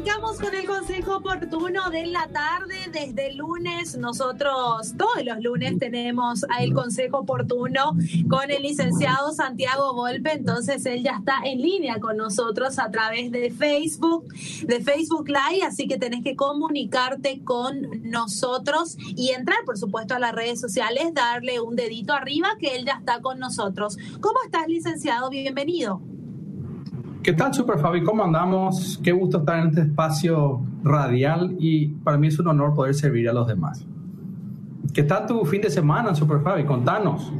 Arrancamos con el consejo oportuno de la tarde. Desde lunes, nosotros todos los lunes tenemos el consejo oportuno con el licenciado Santiago Volpe. Entonces, él ya está en línea con nosotros a través de Facebook, de Facebook Live. Así que tenés que comunicarte con nosotros y entrar, por supuesto, a las redes sociales, darle un dedito arriba que él ya está con nosotros. ¿Cómo estás, licenciado? Bienvenido. ¿Qué tal, Super Fabi? ¿Cómo andamos? Qué gusto estar en este espacio radial y para mí es un honor poder servir a los demás. ¿Qué tal tu fin de semana, Super Fabi? Contanos.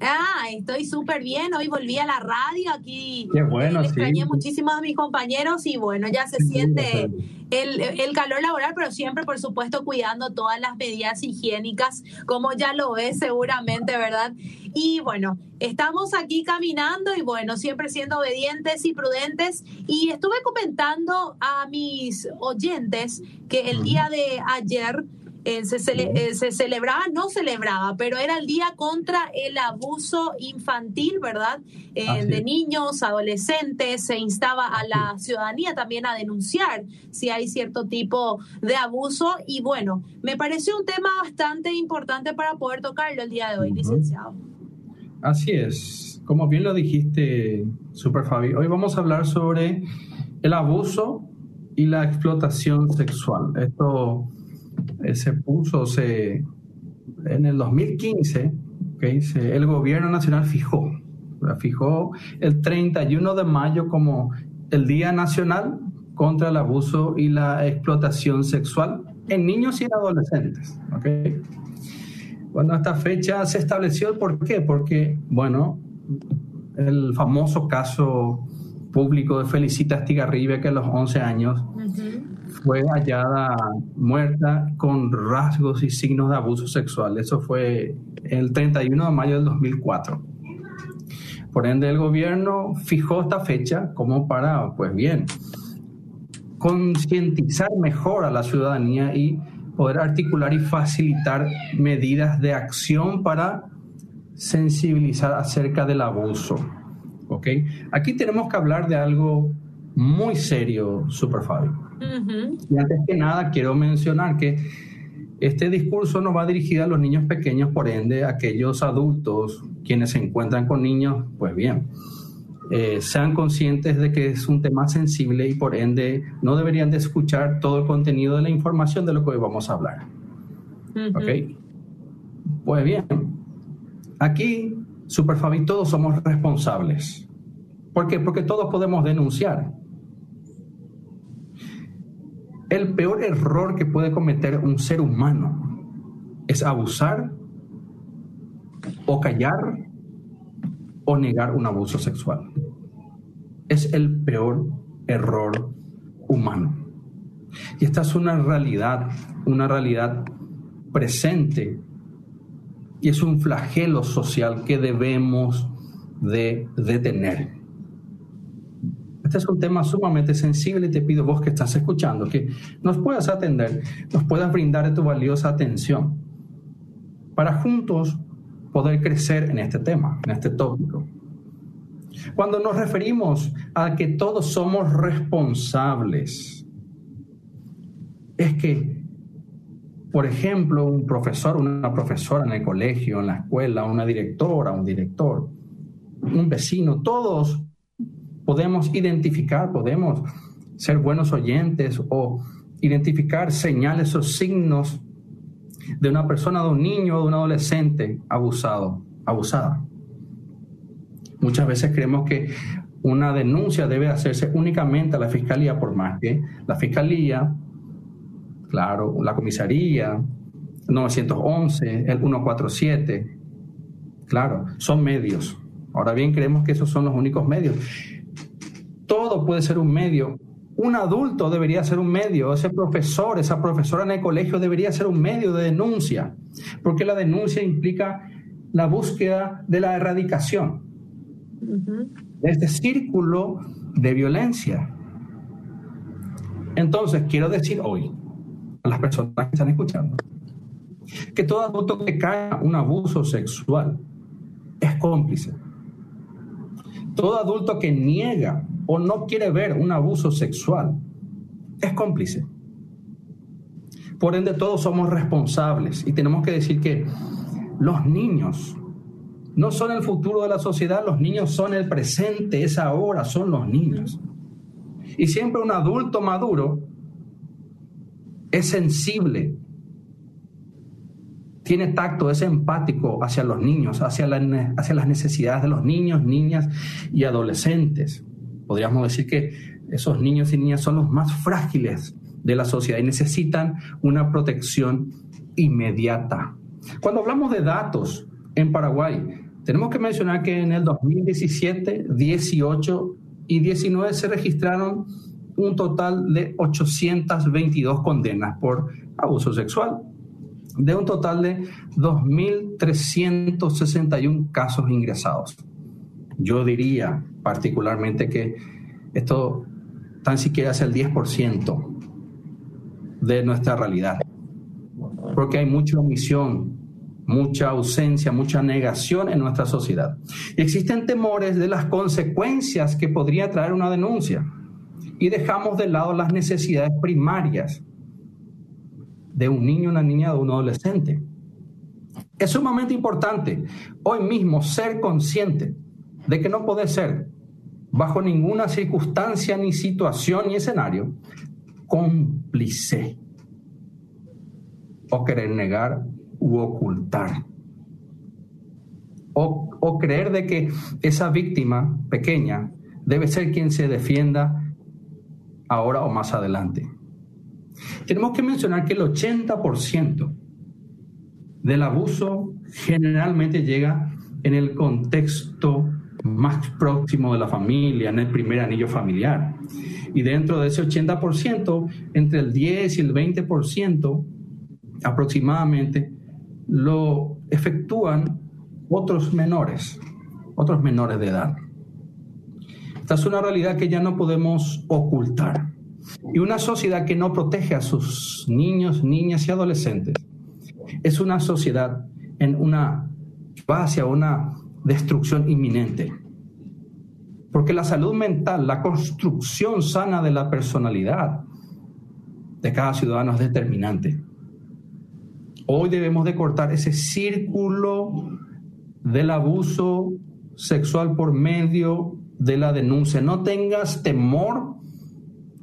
Ah, estoy súper bien. Hoy volví a la radio aquí. Qué bueno, sí. Extrañé muchísimo a mis compañeros y bueno, ya se siente el, el, calor laboral, pero siempre, por supuesto, cuidando todas las medidas higiénicas, como ya lo ves seguramente, ¿verdad? Y bueno, estamos aquí caminando y bueno, siempre siendo obedientes y prudentes. Y estuve comentando a mis oyentes que el día de ayer eh, se, eh, se, celebraba, no celebraba, pero era el día contra el abuso infantil, ¿verdad? Eh, de niños, adolescentes, se instaba a la ciudadanía también a denunciar si hay cierto tipo de abuso y bueno, me pareció un tema bastante importante para poder tocarlo el día de hoy, licenciado. Así es, como bien lo dijiste, Super Fabi, hoy vamos a hablar sobre el abuso y la explotación sexual. Esto se puso, se, en el 2015, el gobierno nacional fijó, fijó el 31 de mayo como el Día Nacional contra el Abuso y la Explotación Sexual en niños y en adolescentes. ¿okay? Bueno, esta fecha se estableció, ¿por qué? Porque, bueno, el famoso caso público de Felicita Estigarribe, que a los 11 años fue hallada muerta con rasgos y signos de abuso sexual. Eso fue el 31 de mayo del 2004. Por ende, el gobierno fijó esta fecha como para, pues bien, concientizar mejor a la ciudadanía y poder articular y facilitar medidas de acción para sensibilizar acerca del abuso. ¿Ok? Aquí tenemos que hablar de algo muy serio, Super Fabio. Y antes que nada, quiero mencionar que este discurso no va dirigido a los niños pequeños, por ende, aquellos adultos quienes se encuentran con niños, pues bien, eh, sean conscientes de que es un tema sensible y por ende no deberían de escuchar todo el contenido de la información de lo que hoy vamos a hablar. ¿Ok? Pues bien, aquí, Super Fabi, todos somos responsables. ¿Por qué? Porque todos podemos denunciar. El peor error que puede cometer un ser humano es abusar o callar o negar un abuso sexual. Es el peor error humano. Y esta es una realidad, una realidad presente y es un flagelo social que debemos de detener. Este es un tema sumamente sensible y te pido vos que estás escuchando que nos puedas atender, nos puedas brindar tu valiosa atención para juntos poder crecer en este tema, en este tópico. Cuando nos referimos a que todos somos responsables, es que, por ejemplo, un profesor, una profesora en el colegio, en la escuela, una directora, un director, un vecino, todos podemos identificar, podemos ser buenos oyentes o identificar señales o signos de una persona, de un niño o de un adolescente abusado, abusada. Muchas veces creemos que una denuncia debe hacerse únicamente a la fiscalía, por más que la fiscalía, claro, la comisaría, 911, el 147, claro, son medios. Ahora bien, creemos que esos son los únicos medios todo puede ser un medio. Un adulto debería ser un medio, ese profesor, esa profesora en el colegio debería ser un medio de denuncia, porque la denuncia implica la búsqueda de la erradicación de este círculo de violencia. Entonces, quiero decir hoy a las personas que están escuchando que todo adulto que cae un abuso sexual es cómplice. Todo adulto que niega o no quiere ver un abuso sexual, es cómplice. Por ende, todos somos responsables y tenemos que decir que los niños no son el futuro de la sociedad, los niños son el presente, es ahora, son los niños. Y siempre un adulto maduro es sensible, tiene tacto, es empático hacia los niños, hacia, las necesidades de los niños, niñas y adolescentes. Podríamos decir que esos niños y niñas son los más frágiles de la sociedad y necesitan una protección inmediata. Cuando hablamos de datos en Paraguay, tenemos que mencionar que en el 2017, 18 y 19 se registraron un total de 822 condenas por abuso sexual, de un total de 2.361 casos ingresados. Yo diría particularmente que esto tan siquiera es el 10% de nuestra realidad, porque hay mucha omisión, mucha ausencia, mucha negación en nuestra sociedad. Y existen temores de las consecuencias que podría traer una denuncia y dejamos de lado las necesidades primarias de un niño, una niña, de un adolescente. Es sumamente importante hoy mismo ser consciente de que no puede ser, bajo ninguna circunstancia, ni situación, ni escenario, cómplice o querer negar u ocultar. O, o, creer de que esa víctima pequeña debe ser quien se defienda ahora o más adelante. Tenemos que mencionar que el 80% del abuso generalmente llega en el contexto más próximo de la familia, en el primer anillo familiar. Y dentro de ese 80%, entre el 10 y el 20% aproximadamente, lo efectúan otros menores, otros menores de edad. Esta es una realidad que ya no podemos ocultar. Y una sociedad que no protege a sus niños, niñas y adolescentes es una sociedad en una va hacia una destrucción inminente. Porque la salud mental, la construcción sana de la personalidad de cada ciudadano es determinante. Hoy debemos de cortar ese círculo del abuso sexual por medio de la denuncia. No tengas temor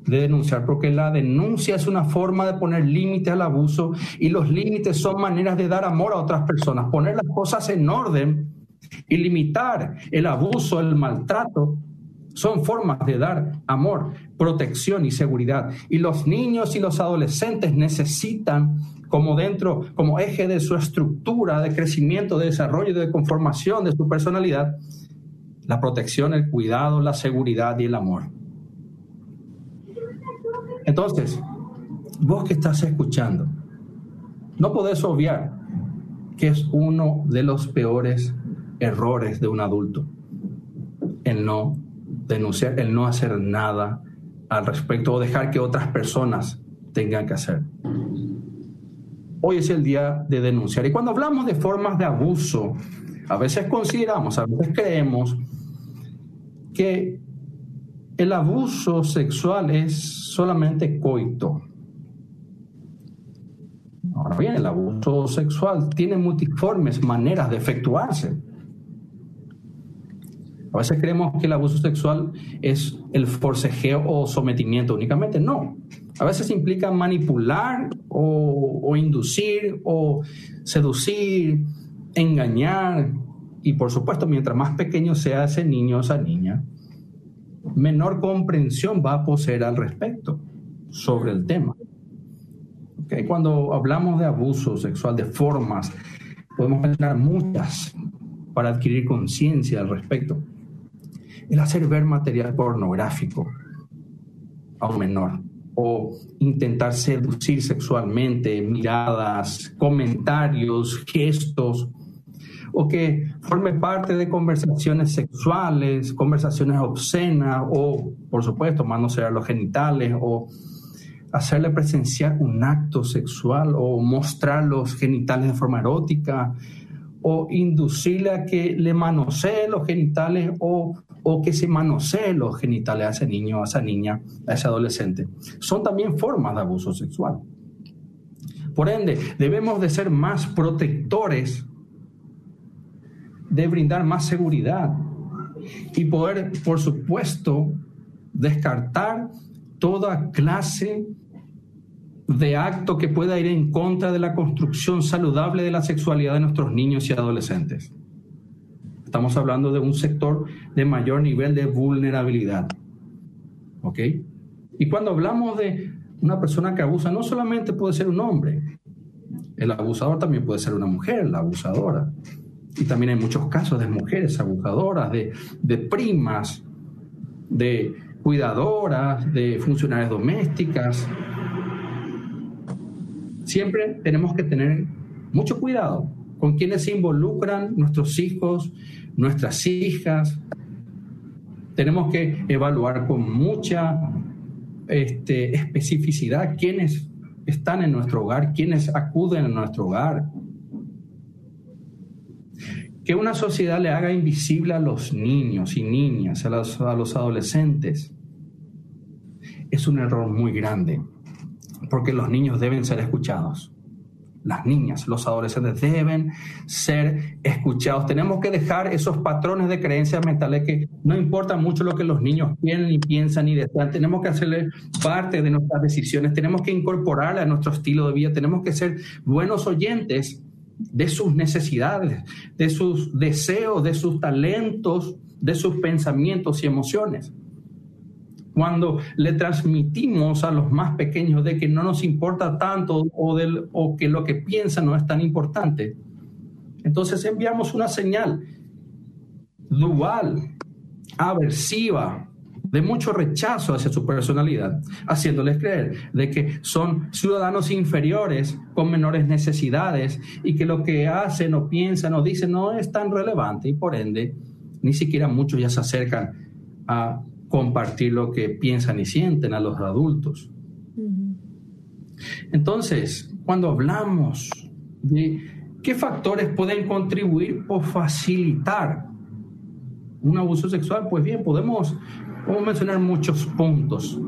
de denunciar, porque la denuncia es una forma de poner límite al abuso y los límites son maneras de dar amor a otras personas, poner las cosas en orden y limitar el abuso, el maltrato. Son formas de dar amor, protección y seguridad. Y los niños y los adolescentes necesitan como dentro, como eje de su estructura de crecimiento, de desarrollo, de conformación de su personalidad, la protección, el cuidado, la seguridad y el amor. Entonces, vos que estás escuchando, no podés obviar que es uno de los peores errores de un adulto, el no denunciar, el no hacer nada al respecto o dejar que otras personas tengan que hacer. Hoy es el día de denunciar. Y cuando hablamos de formas de abuso, a veces consideramos, a veces creemos que el abuso sexual es solamente coito. Ahora bien, el abuso sexual tiene multiformes maneras de efectuarse. A veces creemos que el abuso sexual es el forcejeo o sometimiento únicamente. No. A veces implica manipular o, inducir o seducir, engañar. Y por supuesto, mientras más pequeño sea ese niño o esa niña, menor comprensión va a poseer al respecto sobre el tema. Cuando hablamos de abuso sexual, de formas, podemos mencionar muchas para adquirir conciencia al respecto. El hacer ver material pornográfico a un menor o intentar seducir sexualmente, miradas, comentarios, gestos, o que forme parte de conversaciones sexuales, conversaciones obscenas o, por supuesto, manosear los genitales o hacerle presenciar un acto sexual o mostrar los genitales de forma erótica o inducirle a que le manosee los genitales o o que se manosee los genitales a ese niño, a esa niña, a ese adolescente. Son también formas de abuso sexual. Por ende, debemos de ser más protectores, de brindar más seguridad y poder, por supuesto, descartar toda clase de acto que pueda ir en contra de la construcción saludable de la sexualidad de nuestros niños y adolescentes. Estamos hablando de un sector de mayor nivel de vulnerabilidad. ¿Ok? Y cuando hablamos de una persona que abusa, no solamente puede ser un hombre, el abusador también puede ser una mujer, la abusadora. Y también hay muchos casos de mujeres abusadoras, de, de primas, de cuidadoras, de funcionarias domésticas. Siempre tenemos que tener mucho cuidado con quienes se involucran nuestros hijos, nuestras hijas. Tenemos que evaluar con mucha este, especificidad quiénes están en nuestro hogar, quiénes acuden a nuestro hogar. Que una sociedad le haga invisible a los niños y niñas, a los, a los adolescentes, es un error muy grande, porque los niños deben ser escuchados las niñas, los adolescentes deben ser escuchados. Tenemos que dejar esos patrones de creencias mentales que no importa mucho lo que los niños quieren y piensan y desean. Tenemos que hacerle parte de nuestras decisiones. Tenemos que incorporarle a nuestro estilo de vida. Tenemos que ser buenos oyentes de sus necesidades, de sus deseos, de sus talentos, de sus pensamientos y emociones cuando le transmitimos a los más pequeños de que no nos importa tanto o, del, o que lo que piensan no es tan importante, entonces enviamos una señal dual, aversiva, de mucho rechazo hacia su personalidad, haciéndoles creer de que son ciudadanos inferiores con menores necesidades y que lo que hacen o piensan o dicen no es tan relevante y por ende ni siquiera muchos ya se acercan a compartir lo que piensan y sienten a los adultos. Entonces, cuando hablamos de qué factores pueden contribuir o facilitar un abuso sexual, pues bien, podemos, podemos mencionar muchos puntos.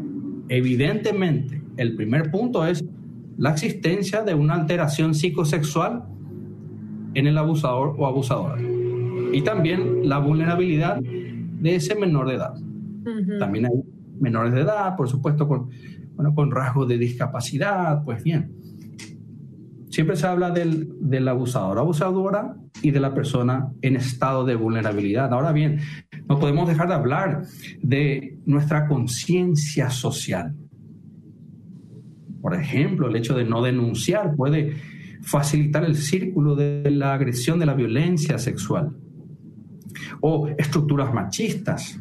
Evidentemente, el primer punto es la existencia de una alteración psicosexual en el abusador o abusadora. Y también la vulnerabilidad de ese menor de edad. También hay menores de edad, por supuesto, con, bueno, con rasgos de discapacidad, pues bien. Siempre se habla del, del abusador, abusadora y de la persona en estado de vulnerabilidad. Ahora bien, no podemos dejar de hablar de nuestra conciencia social. Por ejemplo, el hecho de no denunciar puede facilitar el círculo de la agresión, de la violencia sexual. O estructuras machistas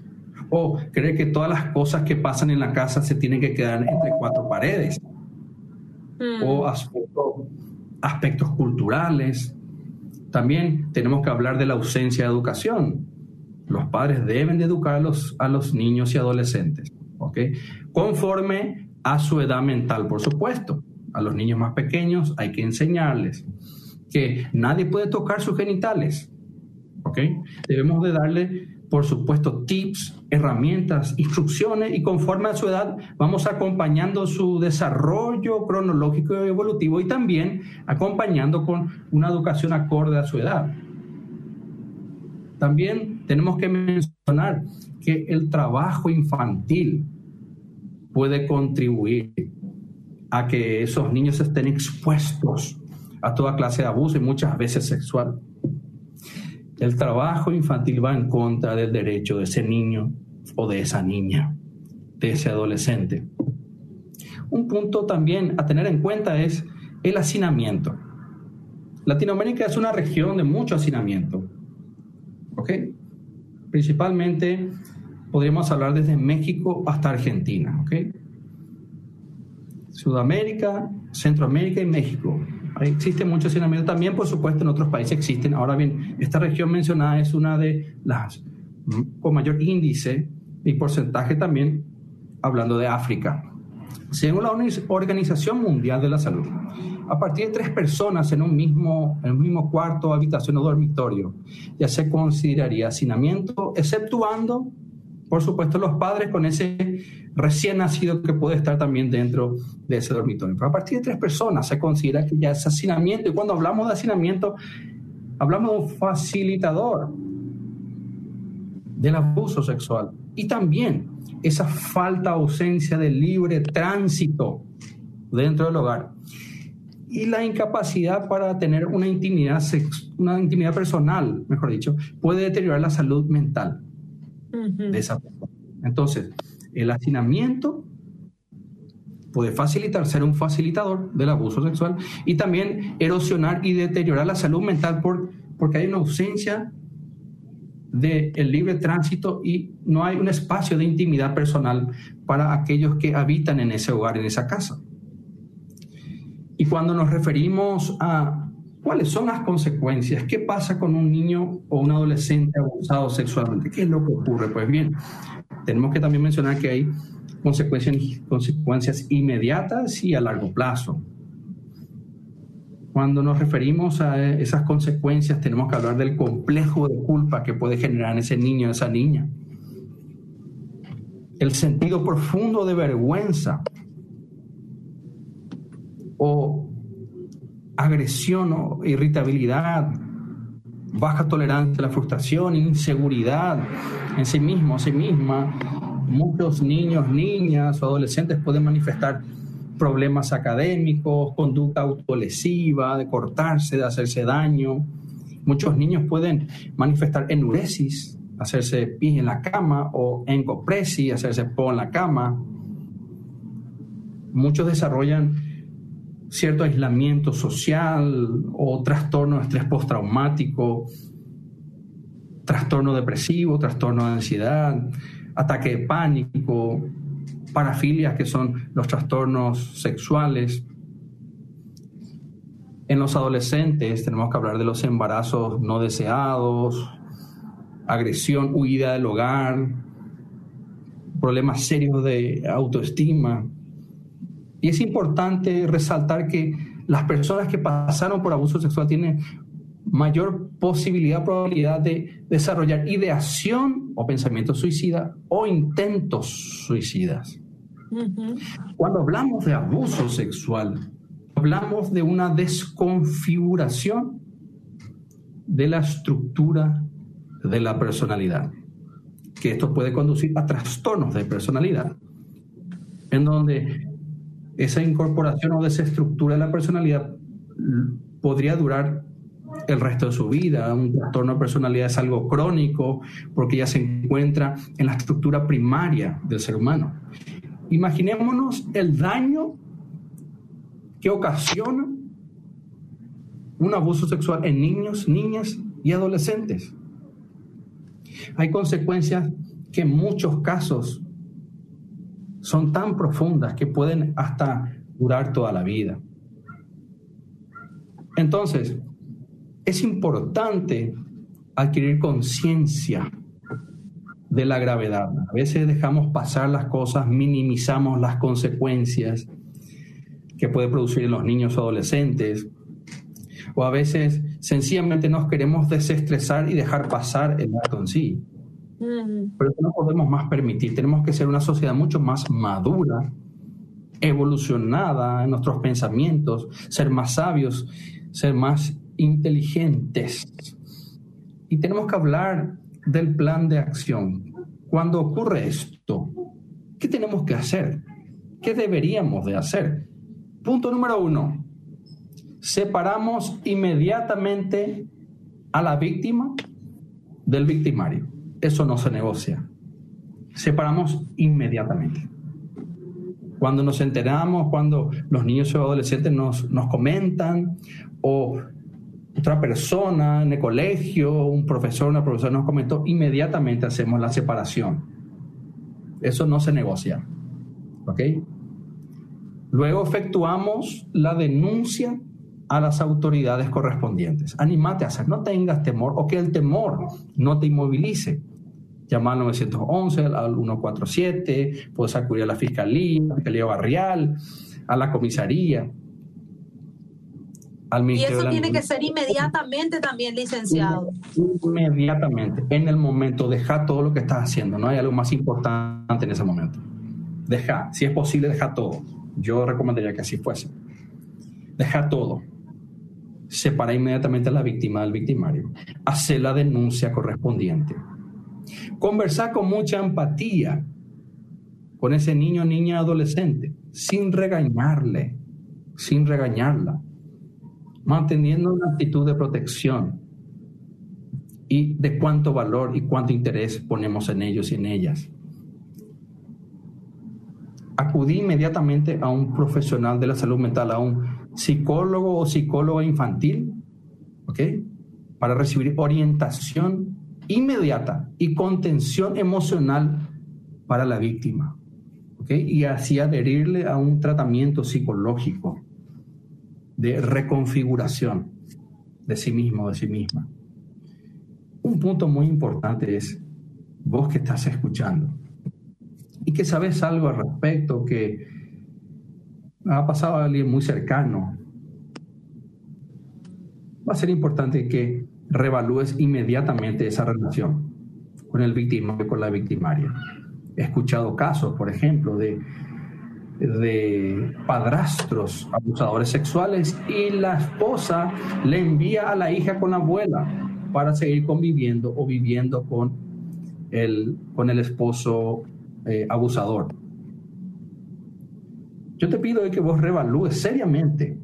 o cree que todas las cosas que pasan en la casa se tienen que quedar entre cuatro paredes, o mm. aspectos, culturales. También tenemos que hablar de la ausencia de educación. Los padres deben de educar a los, a los niños y adolescentes, ¿ok? Conforme a su edad mental, por supuesto. A los niños más pequeños hay que enseñarles que nadie puede tocar sus genitales, ¿ok? Debemos de darle por supuesto, tips, herramientas, instrucciones y conforme a su edad vamos acompañando su desarrollo cronológico y evolutivo y también acompañando con una educación acorde a su edad. También tenemos que mencionar que el trabajo infantil puede contribuir a que esos niños estén expuestos a toda clase de abuso y muchas veces sexual. El trabajo infantil va en contra del derecho de ese niño o de esa niña, de ese adolescente. Un punto también a tener en cuenta es el hacinamiento. Latinoamérica es una región de mucho hacinamiento. ¿Ok? Principalmente podríamos hablar desde México hasta Argentina. ¿Ok? Sudamérica, Centroamérica y México Existe mucho hacinamiento también, por supuesto, en otros países existen. Ahora bien, esta región mencionada es una de las con mayor índice y porcentaje también, hablando de África. Según la Organización Mundial de la Salud, a partir de tres personas en un mismo, en un mismo cuarto, habitación o dormitorio, ya se consideraría hacinamiento, exceptuando por supuesto, los padres con ese recién nacido que puede estar también dentro de ese dormitorio. Pero a partir de tres personas se considera que ya es hacinamiento. Y cuando hablamos de hacinamiento, hablamos de un facilitador del abuso sexual. Y también esa falta, ausencia de libre tránsito dentro del hogar. Y la incapacidad para tener una intimidad, una intimidad personal, mejor dicho, puede deteriorar la salud mental de esa persona. Entonces, el hacinamiento puede facilitar, ser un facilitador del abuso sexual y también erosionar y deteriorar la salud mental por, porque hay una ausencia del el libre tránsito y no hay un espacio de intimidad personal para aquellos que habitan en ese hogar, en esa casa. Y cuando nos referimos a cuáles son las consecuencias, qué pasa con un niño o un adolescente abusado sexualmente, qué es lo que ocurre, pues bien, tenemos que también mencionar que hay consecuencias, consecuencias inmediatas y a largo plazo. Cuando nos referimos a esas consecuencias, tenemos que hablar del complejo de culpa que puede generar ese niño o esa niña. El sentido profundo de vergüenza o agresión o irritabilidad, baja tolerancia a la frustración, inseguridad en sí mismo, en sí misma. Muchos niños, niñas o adolescentes pueden manifestar problemas académicos, conducta autolesiva, de cortarse, de hacerse daño. Muchos niños pueden manifestar enuresis, hacerse pis en la cama o encopresi, hacerse po en la cama. Muchos desarrollan cierto aislamiento social o trastorno de estrés postraumático, trastorno depresivo, trastorno de ansiedad, ataque de pánico, parafilias, que son los trastornos sexuales. En los adolescentes tenemos que hablar de los embarazos no deseados, agresión, huida del hogar, problemas serios de autoestima. Y es importante resaltar que las personas que pasaron por abuso sexual tienen mayor posibilidad, probabilidad de desarrollar ideación o pensamiento suicida o intentos suicidas. Cuando hablamos de abuso sexual, hablamos de una desconfiguración de la estructura de la personalidad, que esto puede conducir a trastornos de personalidad, en donde esa incorporación o desestructura de la personalidad podría durar el resto de su vida. Un trastorno de personalidad es algo crónico porque ya se encuentra en la estructura primaria del ser humano. Imaginémonos el daño que ocasiona un abuso sexual en niños, niñas y adolescentes. Hay consecuencias que en muchos casos son tan profundas que pueden hasta durar toda la vida. Entonces, es importante adquirir conciencia de la gravedad. A veces dejamos pasar las cosas, minimizamos las consecuencias que puede producir en los niños o adolescentes, o a veces sencillamente nos queremos desestresar y dejar pasar el acto en sí. Pero eso no podemos más permitir. Tenemos que ser una sociedad mucho más madura, evolucionada en nuestros pensamientos, ser más sabios, ser más inteligentes. Y tenemos que hablar del plan de acción. Cuando ocurre esto, ¿qué tenemos que hacer? ¿Qué deberíamos de hacer? Punto número uno, separamos inmediatamente a la víctima del victimario. Eso no se negocia. Separamos inmediatamente. Cuando nos enteramos, cuando los niños o adolescentes nos, nos comentan o otra persona en el colegio, un profesor, una profesora nos comentó, inmediatamente hacemos la separación. Eso no se negocia. ¿Ok? Luego efectuamos la denuncia a las autoridades correspondientes. Anímate a hacer, no tengas temor o que el temor no te inmovilice. Llama al 911, al 147, puedes acudir a la fiscalía, a la fiscalía barrial, a la comisaría al Ministerio Y eso de la tiene que ser inmediatamente también, licenciado. Inmediatamente, en el momento, deja todo lo que estás haciendo. No hay algo más importante en ese momento. Deja, si es posible, deja todo. Yo recomendaría que así fuese. Deja todo. Separa inmediatamente a la víctima del victimario. Hace la denuncia correspondiente. Conversar con mucha empatía con ese niño, niña, adolescente, sin regañarle, sin regañarla, manteniendo una actitud de protección y de cuánto valor y cuánto interés ponemos en ellos y en ellas. Acudí inmediatamente a un profesional de la salud mental, a un psicólogo o psicóloga infantil, ¿ok? Para recibir orientación inmediata y contención emocional para la víctima, ¿ok? Y así adherirle a un tratamiento psicológico de reconfiguración de sí mismo, de sí misma. Un punto muy importante es, vos que estás escuchando y que sabes algo al respecto, que ha pasado a alguien muy cercano, va a ser importante que revalúes inmediatamente esa relación con el victimario, con la victimaria. He escuchado casos, por ejemplo, de, de padrastros abusadores sexuales y la esposa le envía a la hija con la abuela para seguir conviviendo o viviendo con el, con el esposo eh, abusador. Yo te pido que vos revalúes seriamente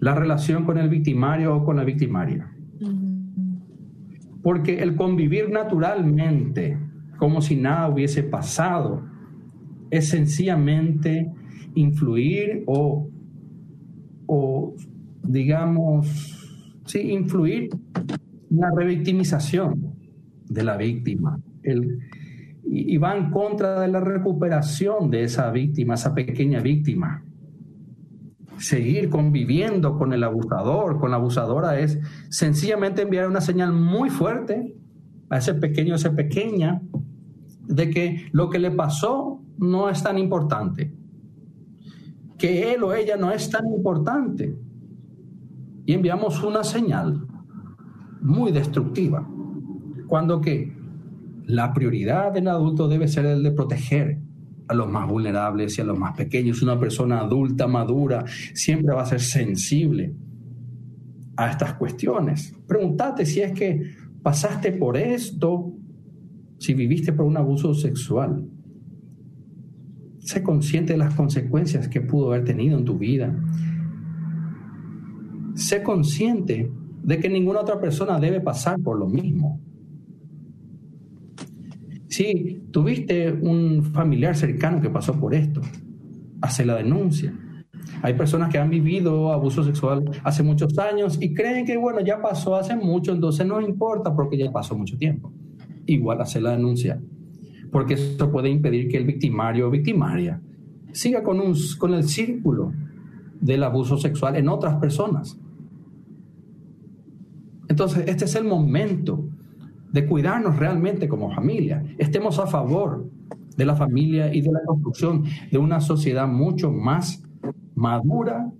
la relación con el victimario o con la victimaria. Porque el convivir naturalmente, como si nada hubiese pasado, es sencillamente influir o, o digamos, sí, influir en la revictimización de la víctima. El, y, va en contra de la recuperación de esa víctima, esa pequeña víctima. Seguir conviviendo con el abusador, con la abusadora, es sencillamente enviar una señal muy fuerte a ese pequeño, a esa pequeña, de que lo que le pasó no es tan importante, que él o ella no es tan importante. Y enviamos una señal muy destructiva, cuando que la prioridad del adulto debe ser el de proteger a los más vulnerables y a los más pequeños. Una persona adulta, madura, siempre va a ser sensible a estas cuestiones. Pregúntate si es que pasaste por esto, si viviste por un abuso sexual. Sé consciente de las consecuencias que pudo haber tenido en tu vida. Sé consciente de que ninguna otra persona debe pasar por lo mismo. Si tuviste un familiar cercano que pasó por esto, hace la denuncia. Hay personas que han vivido abuso sexual hace muchos años y creen que, bueno, ya pasó hace mucho, entonces no importa porque ya pasó mucho tiempo. Igual hace la denuncia, porque eso puede impedir que el victimario o victimaria siga con, un, con el círculo del abuso sexual en otras personas. Entonces, este es el momento de cuidarnos realmente como familia. Estemos a favor de la familia y de la construcción de una sociedad mucho más madura,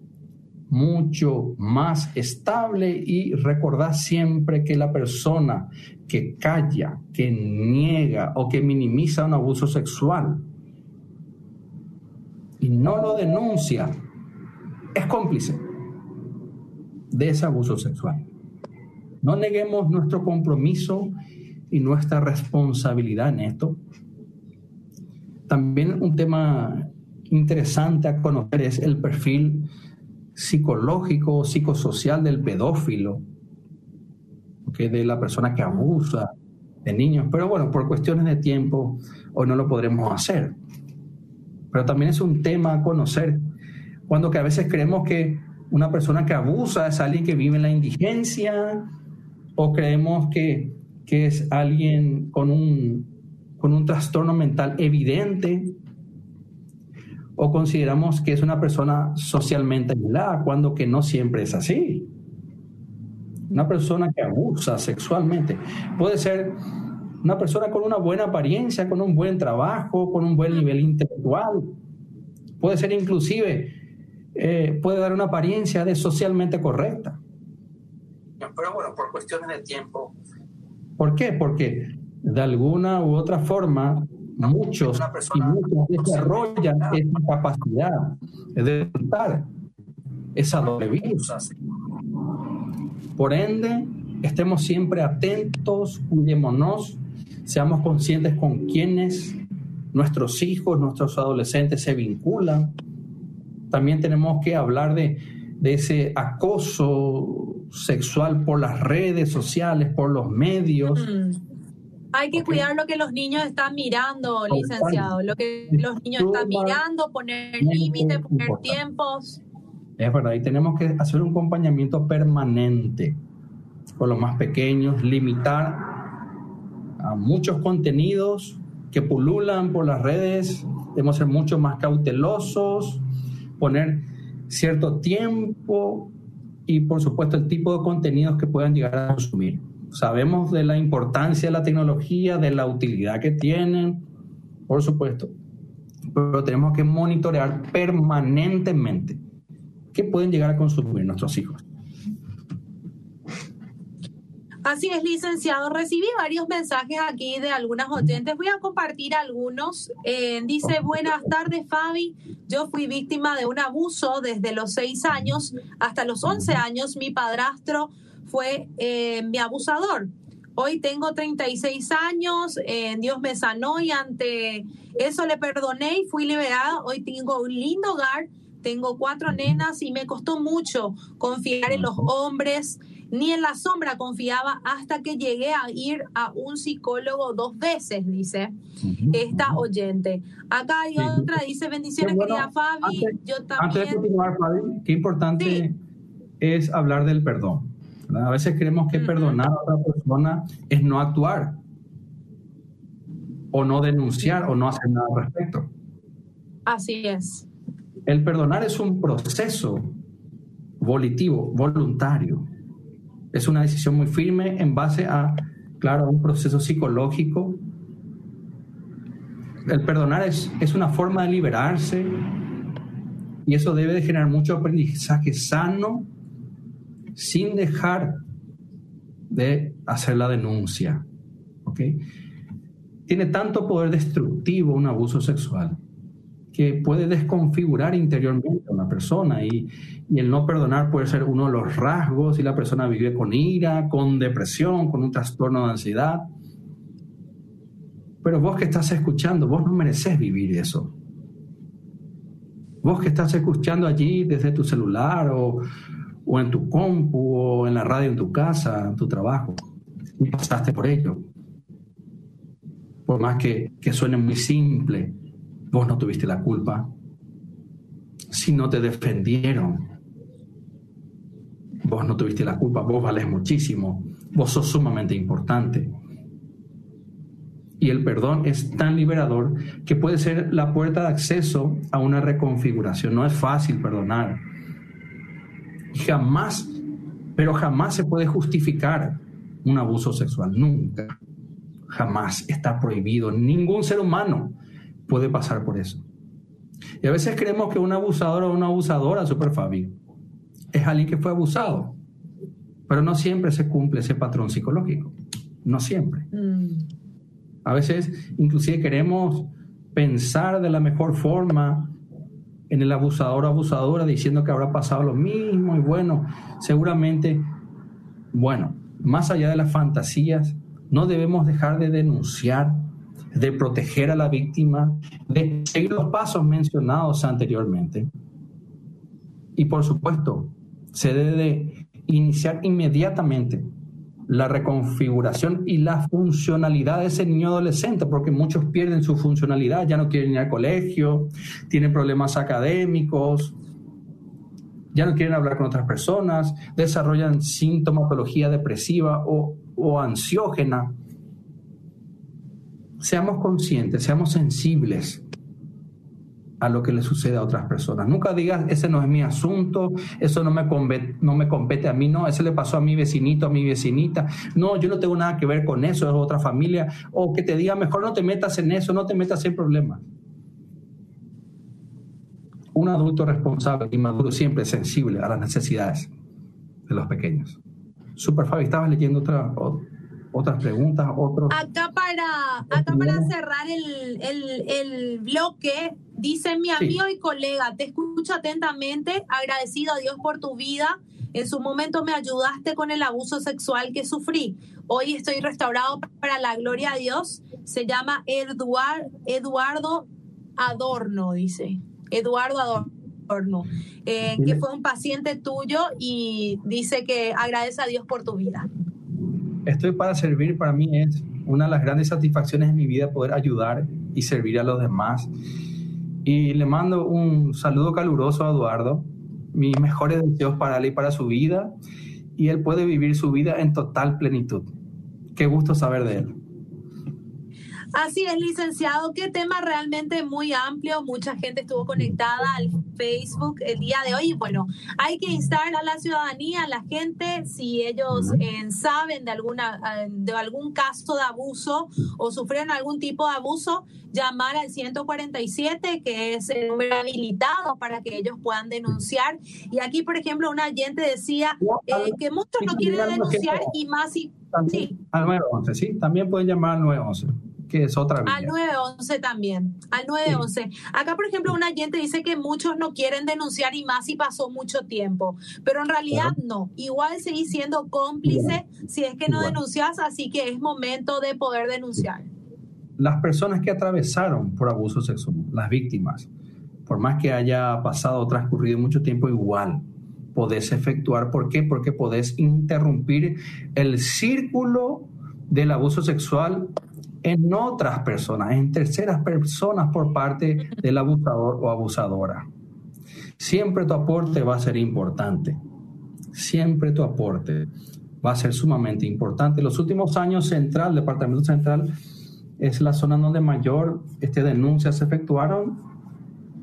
mucho más estable y recordar siempre que la persona que calla, que niega o que minimiza un abuso sexual y no lo denuncia, es cómplice de ese abuso sexual. No neguemos nuestro compromiso y nuestra responsabilidad en esto. También un tema interesante a conocer es el perfil psicológico, psicosocial del pedófilo, ¿okay? de la persona que abusa de niños. Pero bueno, por cuestiones de tiempo hoy no lo podremos hacer. Pero también es un tema a conocer cuando que a veces creemos que una persona que abusa es alguien que vive en la indigencia o creemos que, que es alguien con un, con un trastorno mental evidente o consideramos que es una persona socialmente aislada cuando que no siempre es así. Una persona que abusa sexualmente puede ser una persona con una buena apariencia, con un buen trabajo, con un buen nivel intelectual. Puede ser inclusive eh, puede dar una apariencia de socialmente correcta. Pero bueno, por cuestiones de tiempo. ¿Por qué? Porque de alguna u otra forma muchos y muchos desarrollan esa capacidad de enfrentar esa doble vida. Por ende, estemos siempre atentos, cuidémonos, seamos conscientes con quienes nuestros hijos, nuestros adolescentes se vinculan. También tenemos que hablar de, de ese acoso sexual por las redes sociales, por los medios. Mm. Hay que cuidar lo que los niños están mirando, licenciado, lo que los niños están mirando, poner límites, poner tiempos. Es verdad, y tenemos que hacer un acompañamiento permanente con los más pequeños, limitar a muchos contenidos que pululan por las redes, debemos ser mucho más cautelosos, poner cierto tiempo y por supuesto el tipo de contenidos que puedan llegar a consumir. Sabemos de la importancia de la tecnología, de la utilidad que tienen, por supuesto, pero tenemos que monitorear permanentemente qué pueden llegar a consumir nuestros hijos. Así es, licenciado. Recibí varios mensajes aquí de algunas oyentes. Voy a compartir algunos. Eh, dice, buenas tardes, Fabi. Yo fui víctima de un abuso desde los seis años hasta los once años. Mi padrastro fue eh, mi abusador. Hoy tengo 36 años, eh, Dios me sanó y ante eso le perdoné y fui liberada. Hoy tengo un lindo hogar, tengo cuatro nenas y me costó mucho confiar en los hombres, ni en la sombra confiaba hasta que llegué a ir a un psicólogo dos veces, dice esta oyente. Acá hay otra, dice bendiciones, querida Fabi. yo también. Antes de continuar, Fabi, qué importante es hablar del perdón. A veces creemos que perdonar a otra persona es no actuar o no denunciar o no hacer nada al respecto. Así es. El perdonar es un proceso volitivo, voluntario. Es una decisión muy firme en base a, claro, un proceso psicológico. El perdonar es, es una forma de liberarse y eso debe de generar mucho aprendizaje sano sin dejar de hacer la denuncia. Tiene tanto poder destructivo un abuso sexual que puede desconfigurar interiormente a una persona y, y, el no perdonar puede ser uno de los rasgos y la persona vive con ira, con depresión, con un trastorno de ansiedad. Pero vos que estás escuchando, vos no mereces vivir eso. Vos que estás escuchando allí desde tu celular o, o en tu compu, o en la radio en tu casa, en tu trabajo. Y pasaste por ello. Por más que, que suene muy simple, vos no tuviste la culpa. Si no te defendieron, vos no tuviste la culpa, vos vales muchísimo, vos sos sumamente importante. Y el perdón es tan liberador que puede ser la puerta de acceso a una reconfiguración. No es fácil perdonar, Jamás, pero jamás se puede justificar un abuso sexual, nunca. Jamás está prohibido. Ningún ser humano puede pasar por eso. Y a veces creemos que un abusador o una abusadora, super Fabi, es alguien que fue abusado. Pero no siempre se cumple ese patrón psicológico. No siempre. Mm. A veces inclusive queremos pensar de la mejor forma en el abusador o abusadora diciendo que habrá pasado lo mismo y bueno, seguramente, bueno, más allá de las fantasías, no debemos dejar de denunciar, de proteger a la víctima, de seguir los pasos mencionados anteriormente. Y por supuesto, se debe iniciar inmediatamente la reconfiguración y la funcionalidad de ese niño adolescente, porque muchos pierden su funcionalidad, ya no quieren ir al colegio, tienen problemas académicos, ya no quieren hablar con otras personas, desarrollan sintomatología depresiva o, o ansiógena. Seamos conscientes, seamos sensibles a lo que le sucede a otras personas. Nunca digas, ese no es mi asunto, eso no me, compete, no me compete a mí, no, ese le pasó a mi vecinito, a mi vecinita, no, yo no tengo nada que ver con eso, es otra familia, o que te diga, mejor no te metas en eso, no te metas en problemas. un adulto responsable y maduro siempre es sensible a las necesidades de los pequeños. Super Fabi, estabas leyendo otra, otras preguntas, otros... Acá para, acá para cerrar el, el, el bloque, dice mi amigo y colega, te escucho atentamente, agradecido a Dios por tu vida. En su momento me ayudaste con el abuso sexual que sufrí. Hoy estoy restaurado para la gloria de Dios. Se llama Eduard, Eduardo Adorno, dice. Eduardo Adorno, eh, que fue un paciente tuyo y dice que agradece a Dios por tu vida estoy para servir, para mí es una de las grandes satisfacciones de mi vida poder ayudar y servir a los demás. Y le mando un saludo caluroso a Eduardo, mis mejores deseos para él y para su vida, y él puede vivir su vida en total plenitud. Qué gusto saber de él. Así es, licenciado. Qué tema realmente muy amplio. Mucha gente estuvo conectada al Facebook el día de hoy. Bueno, hay que instar a la ciudadanía, a la gente, si ellos eh, saben de, alguna, eh, de algún caso de abuso o sufrieron algún tipo de abuso, llamar al 147, que es el número habilitado para que ellos puedan denunciar. Y aquí, por ejemplo, un oyente decía eh, que muchos no quieren denunciar y más si... Sí. Al 911, sí, también pueden llamar al 911 que es otra Al 911 también, al 911. Acá, por ejemplo, un agente dice que muchos no quieren denunciar y más si pasó mucho tiempo, pero en realidad no. Igual seguís siendo cómplice si es que no denuncias, así que es momento de poder denunciar. Las personas que atravesaron por abuso sexual, las víctimas, por más que haya pasado o transcurrido mucho tiempo, igual podés efectuar. ¿Por qué? Porque podés interrumpir el círculo del abuso sexual en otras personas, en terceras personas por parte del abusador o abusadora. Siempre tu aporte va a ser importante. Siempre tu aporte va a ser sumamente importante. Los últimos años, Central, Departamento Central, es la zona donde mayor este, denuncias se efectuaron,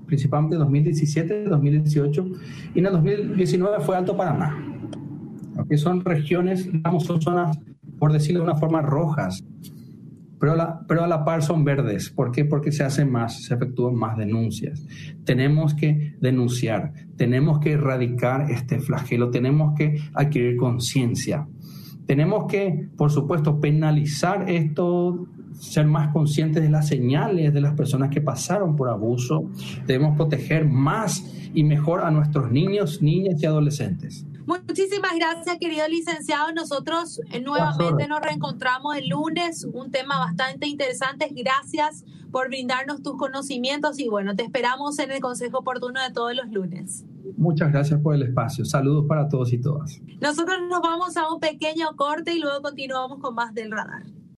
principalmente en 2017, 2018, y en el 2019 fue Alto Paraná. Que son regiones, digamos, son zonas, por decirlo de una forma, rojas pero a, la, par son verdes. ¿Por qué? Porque se hacen más, se efectúan más denuncias. Tenemos que denunciar, tenemos que erradicar este flagelo, tenemos que adquirir conciencia. Tenemos que, por supuesto, penalizar esto, ser más conscientes de las señales de las personas que pasaron por abuso. Debemos proteger más y mejor a nuestros niños, niñas y adolescentes. Muchísimas gracias, querido licenciado. Nosotros eh, nuevamente nos reencontramos el lunes, un tema bastante interesante. Gracias por brindarnos tus conocimientos y bueno, te esperamos en el Consejo Oportuno de todos los lunes. Muchas gracias por el espacio. Saludos para todos y todas. Nosotros nos vamos a un pequeño corte y luego continuamos con más del radar.